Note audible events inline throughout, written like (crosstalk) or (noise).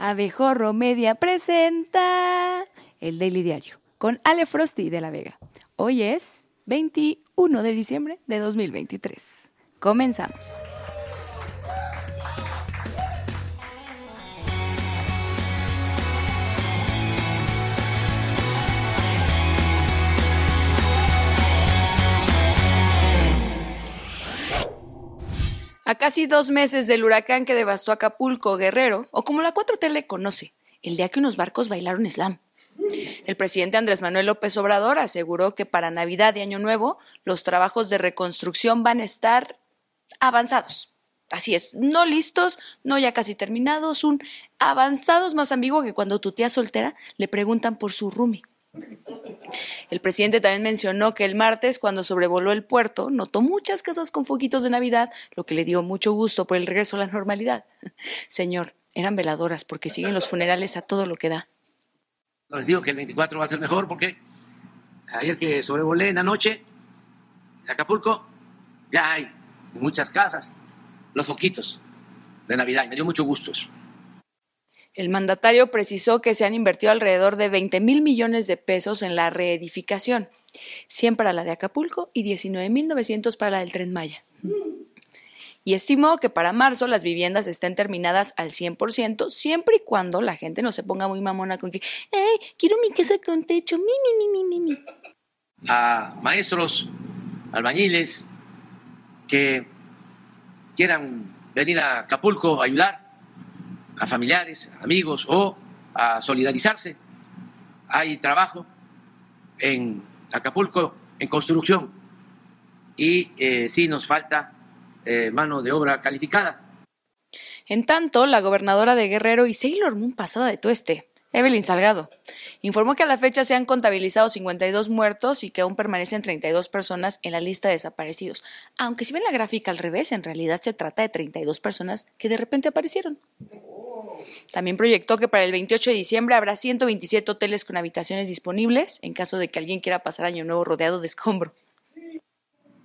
Abejorro Media presenta el Daily Diario con Ale Frosty de la Vega. Hoy es 21 de diciembre de 2023. Comenzamos. A casi dos meses del huracán que devastó Acapulco, Guerrero, o como la 4T le conoce, el día que unos barcos bailaron slam. El presidente Andrés Manuel López Obrador aseguró que para Navidad y Año Nuevo los trabajos de reconstrucción van a estar avanzados. Así es, no listos, no ya casi terminados, un avanzados más ambiguo que cuando tu tía soltera le preguntan por su roomie. El presidente también mencionó que el martes, cuando sobrevoló el puerto, notó muchas casas con foquitos de Navidad, lo que le dio mucho gusto por el regreso a la normalidad. Señor, eran veladoras porque siguen los funerales a todo lo que da. Les digo que el 24 va a ser mejor porque ayer que sobrevolé en la noche en Acapulco, ya hay muchas casas los foquitos de Navidad y me dio mucho gusto eso. El mandatario precisó que se han invertido alrededor de 20 mil millones de pesos en la reedificación, 100 para la de Acapulco y 19.900 para la del Tren Maya. Y estimó que para marzo las viviendas estén terminadas al 100%, siempre y cuando la gente no se ponga muy mamona con que, ¡ay, quiero mi casa con techo! ¡Mi, mi, mi, mi, mi! A maestros, albañiles que quieran venir a Acapulco a ayudar, a familiares, amigos o a solidarizarse. Hay trabajo en Acapulco en construcción y eh, sí nos falta eh, mano de obra calificada. En tanto, la gobernadora de Guerrero y Sailor Moon pasada de tueste, Evelyn Salgado, informó que a la fecha se han contabilizado 52 muertos y que aún permanecen 32 personas en la lista de desaparecidos. Aunque si ven la gráfica al revés, en realidad se trata de 32 personas que de repente aparecieron. También proyectó que para el 28 de diciembre habrá 127 hoteles con habitaciones disponibles en caso de que alguien quiera pasar año nuevo rodeado de escombro.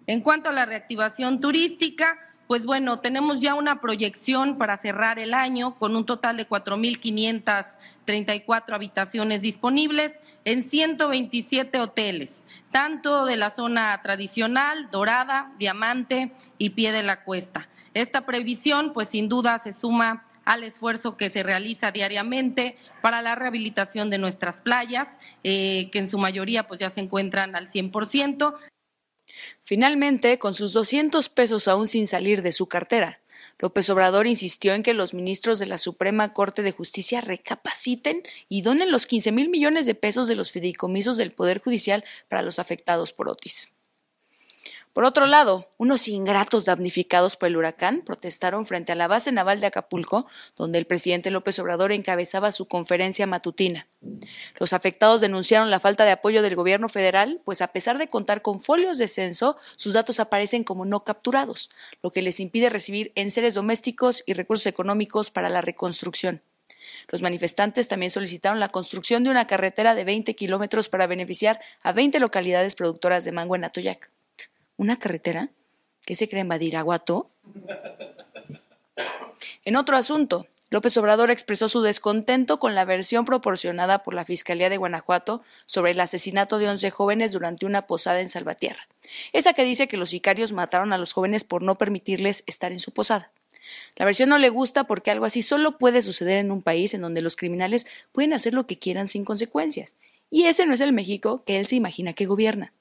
En cuanto a la reactivación turística, pues bueno, tenemos ya una proyección para cerrar el año con un total de 4.534 habitaciones disponibles en 127 hoteles, tanto de la zona tradicional, dorada, diamante y pie de la cuesta. Esta previsión, pues sin duda, se suma al esfuerzo que se realiza diariamente para la rehabilitación de nuestras playas, eh, que en su mayoría pues ya se encuentran al 100%. Finalmente, con sus 200 pesos aún sin salir de su cartera, López Obrador insistió en que los ministros de la Suprema Corte de Justicia recapaciten y donen los 15 mil millones de pesos de los fideicomisos del Poder Judicial para los afectados por Otis. Por otro lado, unos ingratos damnificados por el huracán protestaron frente a la base naval de Acapulco, donde el presidente López Obrador encabezaba su conferencia matutina. Los afectados denunciaron la falta de apoyo del gobierno federal, pues a pesar de contar con folios de censo, sus datos aparecen como no capturados, lo que les impide recibir enseres domésticos y recursos económicos para la reconstrucción. Los manifestantes también solicitaron la construcción de una carretera de 20 kilómetros para beneficiar a 20 localidades productoras de mango en Atoyac. ¿Una carretera? ¿Qué se cree en Badiraguato? En otro asunto, López Obrador expresó su descontento con la versión proporcionada por la Fiscalía de Guanajuato sobre el asesinato de 11 jóvenes durante una posada en Salvatierra. Esa que dice que los sicarios mataron a los jóvenes por no permitirles estar en su posada. La versión no le gusta porque algo así solo puede suceder en un país en donde los criminales pueden hacer lo que quieran sin consecuencias. Y ese no es el México que él se imagina que gobierna.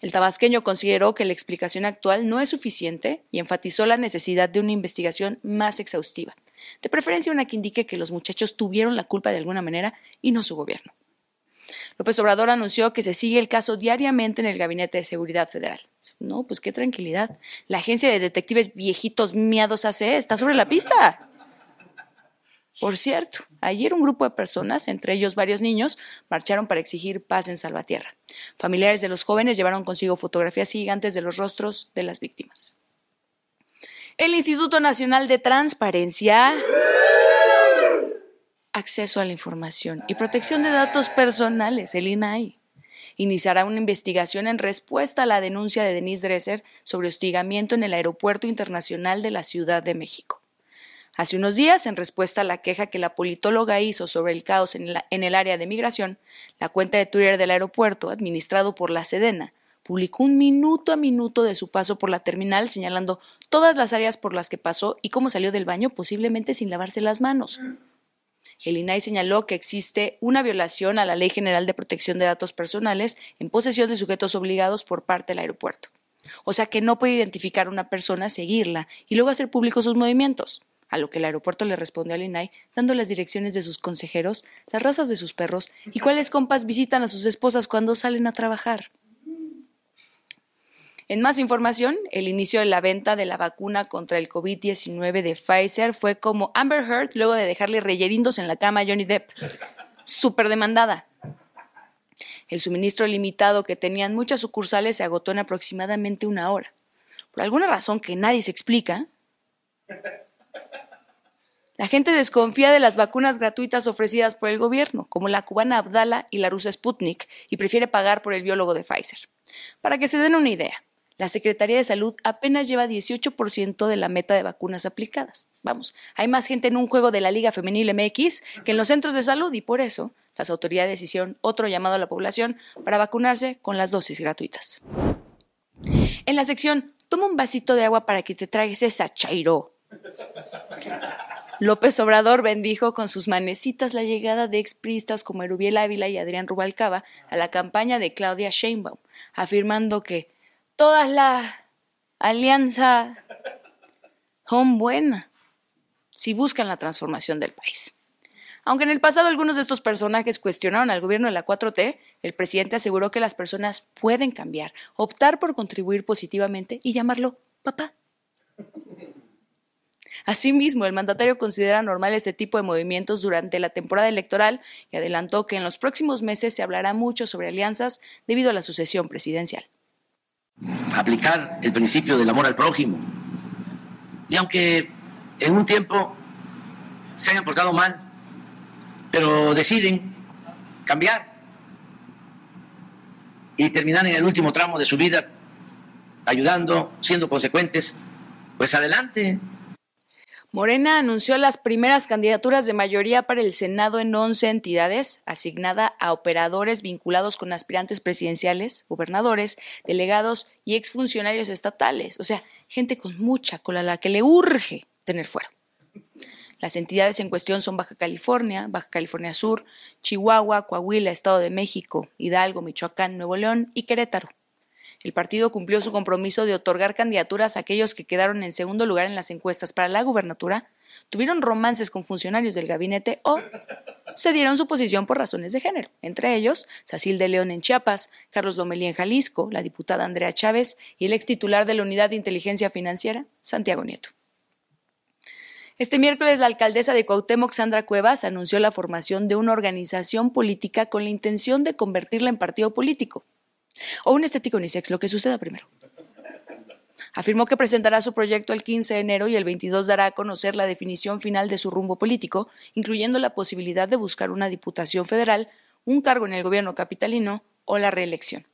El tabasqueño consideró que la explicación actual no es suficiente y enfatizó la necesidad de una investigación más exhaustiva, de preferencia una que indique que los muchachos tuvieron la culpa de alguna manera y no su gobierno. López Obrador anunció que se sigue el caso diariamente en el Gabinete de Seguridad Federal. No, pues qué tranquilidad. La agencia de detectives viejitos miados AC está sobre la pista. Por cierto, ayer un grupo de personas, entre ellos varios niños, marcharon para exigir paz en Salvatierra. Familiares de los jóvenes llevaron consigo fotografías gigantes de los rostros de las víctimas. El Instituto Nacional de Transparencia, Acceso a la Información y Protección de Datos Personales, el INAI, iniciará una investigación en respuesta a la denuncia de Denise Dresser sobre hostigamiento en el Aeropuerto Internacional de la Ciudad de México. Hace unos días, en respuesta a la queja que la politóloga hizo sobre el caos en, el área de migración, la cuenta de Twitter del aeropuerto, administrado por la Sedena, publicó un minuto a minuto de su paso por la terminal señalando todas las áreas por las que pasó y cómo salió del baño posiblemente sin lavarse las manos. El INAI señaló que existe una violación a la Ley General de Protección de Datos Personales en posesión de sujetos obligados por parte del aeropuerto. O sea que no puede identificar a una persona, seguirla y luego hacer públicos sus movimientos a lo que el aeropuerto le respondió al INAI dando las direcciones de sus consejeros, las razas de sus perros y cuáles compas visitan a sus esposas cuando salen a trabajar. En más información, el inicio de la venta de la vacuna contra el COVID-19 de Pfizer fue como Amber Heard luego de dejarle reyerindos en la cama a Johnny Depp. Súper demandada. El suministro limitado que tenían muchas sucursales se agotó en aproximadamente una hora. Por alguna razón que nadie se explica, la gente desconfía de las vacunas gratuitas ofrecidas por el gobierno, como la cubana Abdala y la rusa Sputnik, y prefiere pagar por el biólogo de Pfizer. Para que se den una idea, la Secretaría de Salud apenas lleva 18% de la meta de vacunas aplicadas. Vamos, hay más gente en un juego de la Liga Femenil MX que en los centros de salud y por eso las autoridades hicieron otro llamado a la población para vacunarse con las dosis gratuitas. En la sección Toma un vasito de agua para que te tragues esa chairo. López Obrador bendijo con sus manecitas la llegada de expristas como Erubiel Ávila y Adrián Rubalcaba a la campaña de Claudia Sheinbaum, afirmando que todas las alianzas son buenas si buscan la transformación del país. Aunque en el pasado algunos de estos personajes cuestionaron al gobierno de la 4T, el presidente aseguró que las personas pueden cambiar, optar por contribuir positivamente y llamarlo papá. Asimismo, el mandatario considera normal este tipo de movimientos durante la temporada electoral y adelantó que en los próximos meses se hablará mucho sobre alianzas debido a la sucesión presidencial. Aplicar el principio del amor al prójimo. Y aunque en un tiempo se hayan portado mal, pero deciden cambiar y terminar en el último tramo de su vida ayudando, siendo consecuentes, pues adelante, Morena anunció las primeras candidaturas de mayoría para el Senado en 11 entidades, asignada a operadores vinculados con aspirantes presidenciales, gobernadores, delegados y exfuncionarios estatales, o sea, gente con mucha cola a la que le urge tener fuera. Las entidades en cuestión son Baja California, Baja California Sur, Chihuahua, Coahuila, Estado de México, Hidalgo, Michoacán, Nuevo León y Querétaro. El partido cumplió su compromiso de otorgar candidaturas a aquellos que quedaron en segundo lugar en las encuestas para la gubernatura, tuvieron romances con funcionarios del gabinete o cedieron su posición por razones de género, entre ellos Sacil de León en Chiapas, Carlos Lomelí en Jalisco, la diputada Andrea Chávez y el ex titular de la Unidad de Inteligencia Financiera, Santiago Nieto. Este miércoles la alcaldesa de Cuauhtémoc, Sandra Cuevas, anunció la formación de una organización política con la intención de convertirla en partido político. O un estético unisex, lo que suceda primero. Afirmó que presentará su proyecto el 15 de enero y el 22 dará a conocer la definición final de su rumbo político, incluyendo la posibilidad de buscar una diputación federal, un cargo en el gobierno capitalino o la reelección.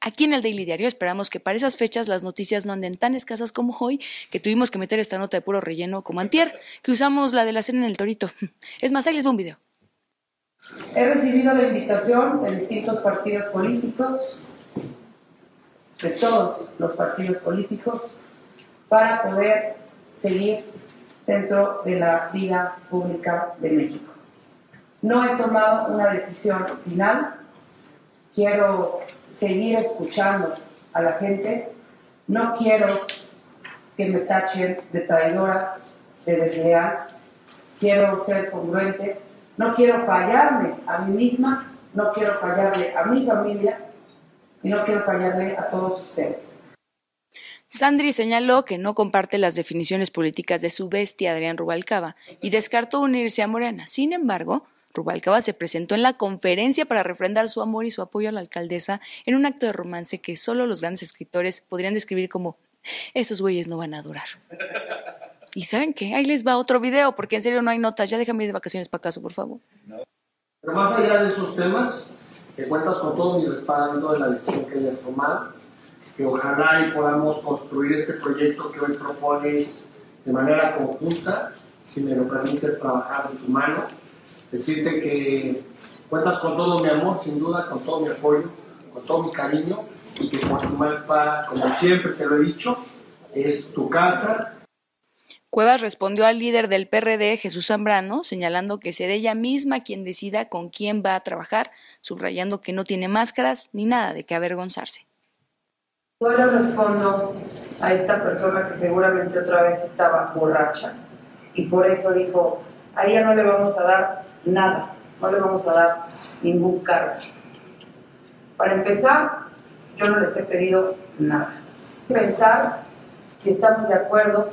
Aquí en el Daily Diario esperamos que para esas fechas las noticias no anden tan escasas como hoy, que tuvimos que meter esta nota de puro relleno como antier, que usamos la de la cena en el torito. Es más, ahí les un video. He recibido la invitación de distintos partidos políticos de todos los partidos políticos para poder seguir dentro de la vida pública de México. No he tomado una decisión final, quiero seguir escuchando a la gente, no quiero que me tachen de traidora, de desleal, quiero ser congruente, no quiero fallarme a mí misma, no quiero fallarle a mi familia y no quiero fallarle a todos ustedes. Sandri señaló que no comparte las definiciones políticas de su bestia Adrián Rubalcaba y descartó unirse a Morena. Sin embargo, Rubalcaba se presentó en la conferencia para refrendar su amor y su apoyo a la alcaldesa en un acto de romance que solo los grandes escritores podrían describir como esos güeyes no van a durar. ¿Y saben qué? Ahí les va otro video, porque en serio no hay notas. Ya déjame ir de vacaciones para casa, por favor. Pero más allá de esos temas, cuentas con todo mi respaldo de la decisión que hayas tomado, que ojalá y podamos construir este proyecto que hoy propones de manera conjunta, si me lo permites, trabajar de tu mano. Decirte que cuentas con todo mi amor, sin duda, con todo mi apoyo, con todo mi cariño y que Coajimalpa, como siempre te lo he dicho, es tu casa. Cuevas respondió al líder del PRD, Jesús Zambrano, señalando que será ella misma quien decida con quién va a trabajar, subrayando que no tiene máscaras ni nada de qué avergonzarse. Yo le respondo a esta persona que seguramente otra vez estaba borracha y por eso dijo, a ella no le vamos a dar nada, no le vamos a dar ningún cargo. Para empezar, yo no les he pedido nada. Pensar si estamos de acuerdo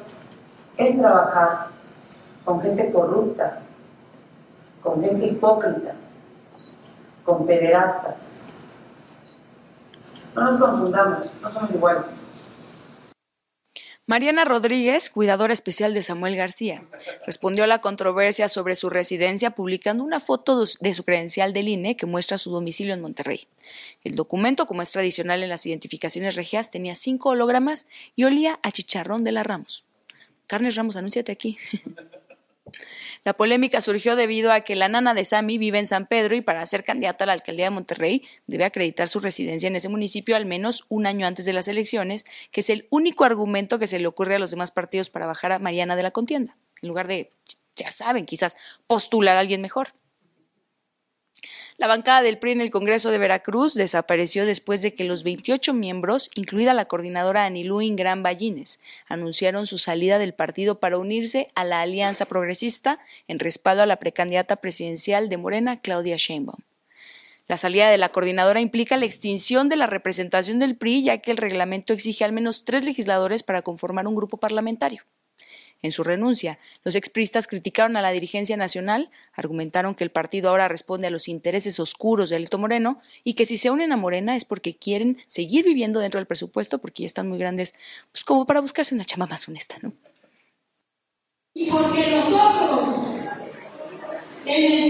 en trabajar con gente corrupta, con gente hipócrita, con pederastas. No nos confundamos, no somos iguales. Mariana Rodríguez, cuidadora especial de Samuel García, respondió a la controversia sobre su residencia publicando una foto de su credencial del INE que muestra su domicilio en Monterrey. El documento, como es tradicional en las identificaciones regias, tenía cinco hologramas y olía a chicharrón de la Ramos. Carnes Ramos, anúnciate aquí. (laughs) La polémica surgió debido a que la nana de Sami vive en San Pedro y para ser candidata a la alcaldía de Monterrey debe acreditar su residencia en ese municipio al menos un año antes de las elecciones, que es el único argumento que se le ocurre a los demás partidos para bajar a Mariana de la contienda, en lugar de, ya saben, quizás postular a alguien mejor. La bancada del PRI en el Congreso de Veracruz desapareció después de que los 28 miembros, incluida la coordinadora Anilú Ingram Ballines, anunciaron su salida del partido para unirse a la Alianza Progresista en respaldo a la precandidata presidencial de Morena, Claudia Sheinbaum. La salida de la coordinadora implica la extinción de la representación del PRI, ya que el reglamento exige al menos tres legisladores para conformar un grupo parlamentario. En su renuncia, los expristas criticaron a la dirigencia nacional, argumentaron que el partido ahora responde a los intereses oscuros de Alito Moreno y que si se unen a Morena es porque quieren seguir viviendo dentro del presupuesto porque ya están muy grandes, pues como para buscarse una chama más honesta, ¿no? Y porque nosotros en el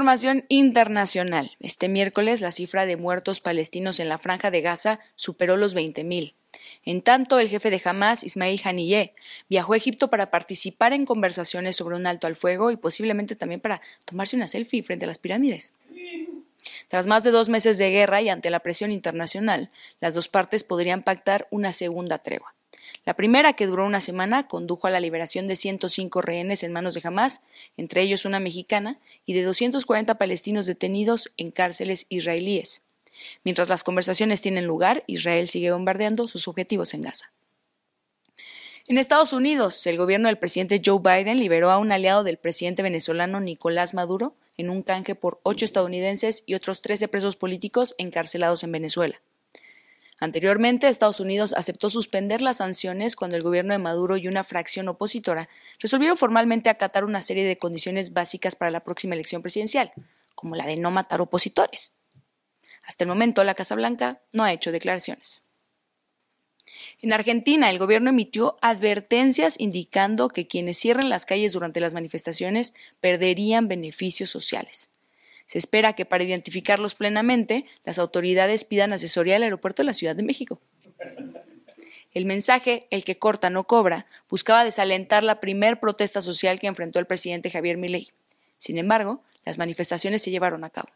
información internacional, este miércoles la cifra de muertos palestinos en la franja de Gaza superó los 20.000. En tanto, el jefe de Hamas, Ismail Haniyeh, viajó a Egipto para participar en conversaciones sobre un alto al fuego y posiblemente también para tomarse una selfie frente a las pirámides. Tras más de dos meses de guerra y ante la presión internacional, las dos partes podrían pactar una segunda tregua. La primera, que duró una semana, condujo a la liberación de 105 rehenes en manos de Hamas, entre ellos una mexicana, y de 240 palestinos detenidos en cárceles israelíes. Mientras las conversaciones tienen lugar, Israel sigue bombardeando sus objetivos en Gaza. En Estados Unidos, el gobierno del presidente Joe Biden liberó a un aliado del presidente venezolano Nicolás Maduro en un canje por ocho estadounidenses y otros 13 presos políticos encarcelados en Venezuela. Anteriormente, Estados Unidos aceptó suspender las sanciones cuando el gobierno de Maduro y una fracción opositora resolvieron formalmente acatar una serie de condiciones básicas para la próxima elección presidencial, como la de no matar opositores. Hasta el momento, la Casa Blanca no ha hecho declaraciones. En Argentina, el gobierno emitió advertencias indicando que quienes cierren las calles durante las manifestaciones perderían beneficios sociales. Se espera que para identificarlos plenamente, las autoridades pidan asesoría al aeropuerto de la Ciudad de México. El mensaje, el que corta no cobra, buscaba desalentar la primer protesta social que enfrentó el presidente Javier Milei. Sin embargo, las manifestaciones se llevaron a cabo.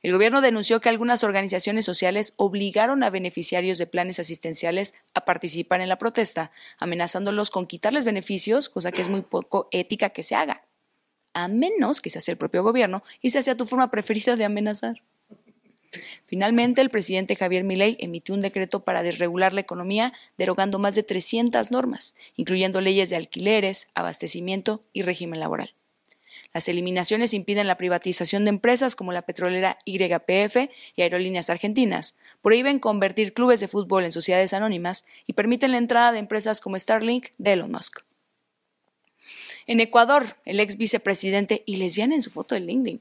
El gobierno denunció que algunas organizaciones sociales obligaron a beneficiarios de planes asistenciales a participar en la protesta, amenazándolos con quitarles beneficios, cosa que es muy poco ética que se haga a menos que se hace el propio gobierno y se sea tu forma preferida de amenazar. Finalmente, el presidente Javier Milei emitió un decreto para desregular la economía, derogando más de 300 normas, incluyendo leyes de alquileres, abastecimiento y régimen laboral. Las eliminaciones impiden la privatización de empresas como la petrolera YPF y Aerolíneas Argentinas, prohíben convertir clubes de fútbol en sociedades anónimas y permiten la entrada de empresas como Starlink de Elon Musk. En Ecuador, el ex vicepresidente y lesbiana en su foto de LinkedIn,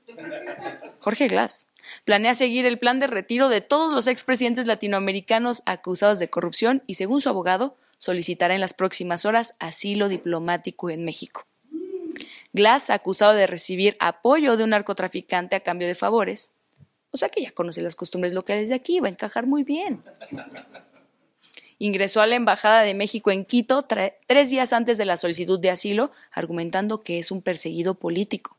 Jorge Glass, planea seguir el plan de retiro de todos los expresidentes latinoamericanos acusados de corrupción y, según su abogado, solicitará en las próximas horas asilo diplomático en México. Glass, acusado de recibir apoyo de un narcotraficante a cambio de favores, o sea que ya conoce las costumbres locales de aquí, va a encajar muy bien. Ingresó a la Embajada de México en Quito tres días antes de la solicitud de asilo, argumentando que es un perseguido político.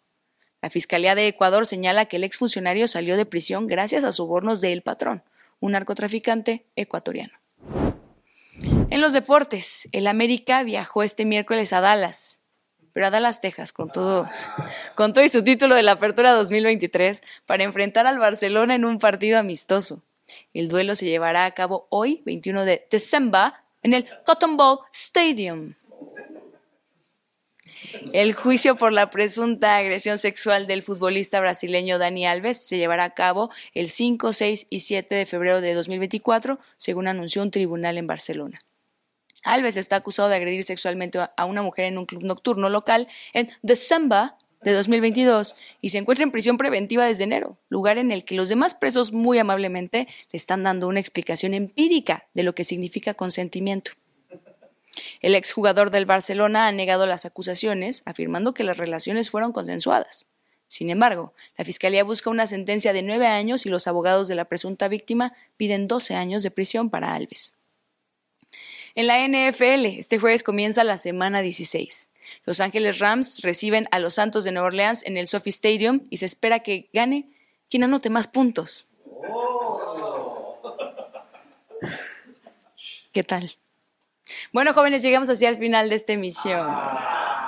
La Fiscalía de Ecuador señala que el exfuncionario salió de prisión gracias a sobornos de El Patrón, un narcotraficante ecuatoriano. En los deportes, el América viajó este miércoles a Dallas, pero a Dallas, Texas, con todo, con todo y su título de la Apertura 2023, para enfrentar al Barcelona en un partido amistoso. El duelo se llevará a cabo hoy, 21 de diciembre, en el Cotton Bowl Stadium. El juicio por la presunta agresión sexual del futbolista brasileño Dani Alves se llevará a cabo el 5, 6 y 7 de febrero de 2024, según anunció un tribunal en Barcelona. Alves está acusado de agredir sexualmente a una mujer en un club nocturno local en December de 2022 y se encuentra en prisión preventiva desde enero, lugar en el que los demás presos muy amablemente le están dando una explicación empírica de lo que significa consentimiento. El exjugador del Barcelona ha negado las acusaciones, afirmando que las relaciones fueron consensuadas. Sin embargo, la Fiscalía busca una sentencia de nueve años y los abogados de la presunta víctima piden 12 años de prisión para Alves. En la NFL, este jueves comienza la semana 16. Los Ángeles Rams reciben a los Santos de Nueva Orleans en el Sophie Stadium y se espera que gane quien anote más puntos. ¿Qué tal? Bueno, jóvenes, llegamos hacia el final de esta emisión.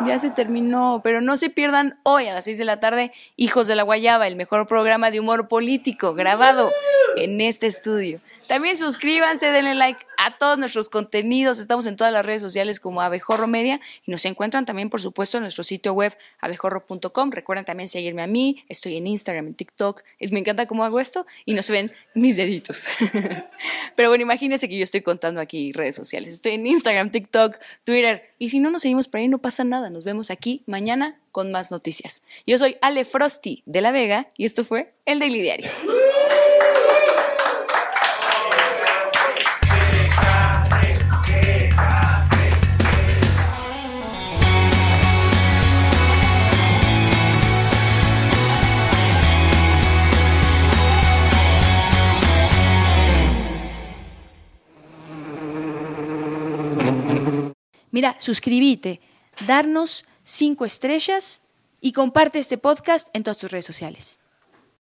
Ya se terminó, pero no se pierdan hoy a las 6 de la tarde Hijos de la Guayaba, el mejor programa de humor político grabado en este estudio. También suscríbanse, denle like a todos nuestros contenidos. Estamos en todas las redes sociales como Abejorro Media y nos encuentran también, por supuesto, en nuestro sitio web abejorro.com. Recuerden también seguirme a mí. Estoy en Instagram, en TikTok. Me encanta cómo hago esto y no se ven mis deditos. (laughs) Pero bueno, imagínense que yo estoy contando aquí redes sociales. Estoy en Instagram, TikTok, Twitter. Y si no nos seguimos por ahí, no pasa nada. Nos vemos aquí mañana con más noticias. Yo soy Ale Frosty de La Vega y esto fue El Daily Diario. Mira, suscríbete, darnos cinco estrellas y comparte este podcast en todas tus redes sociales.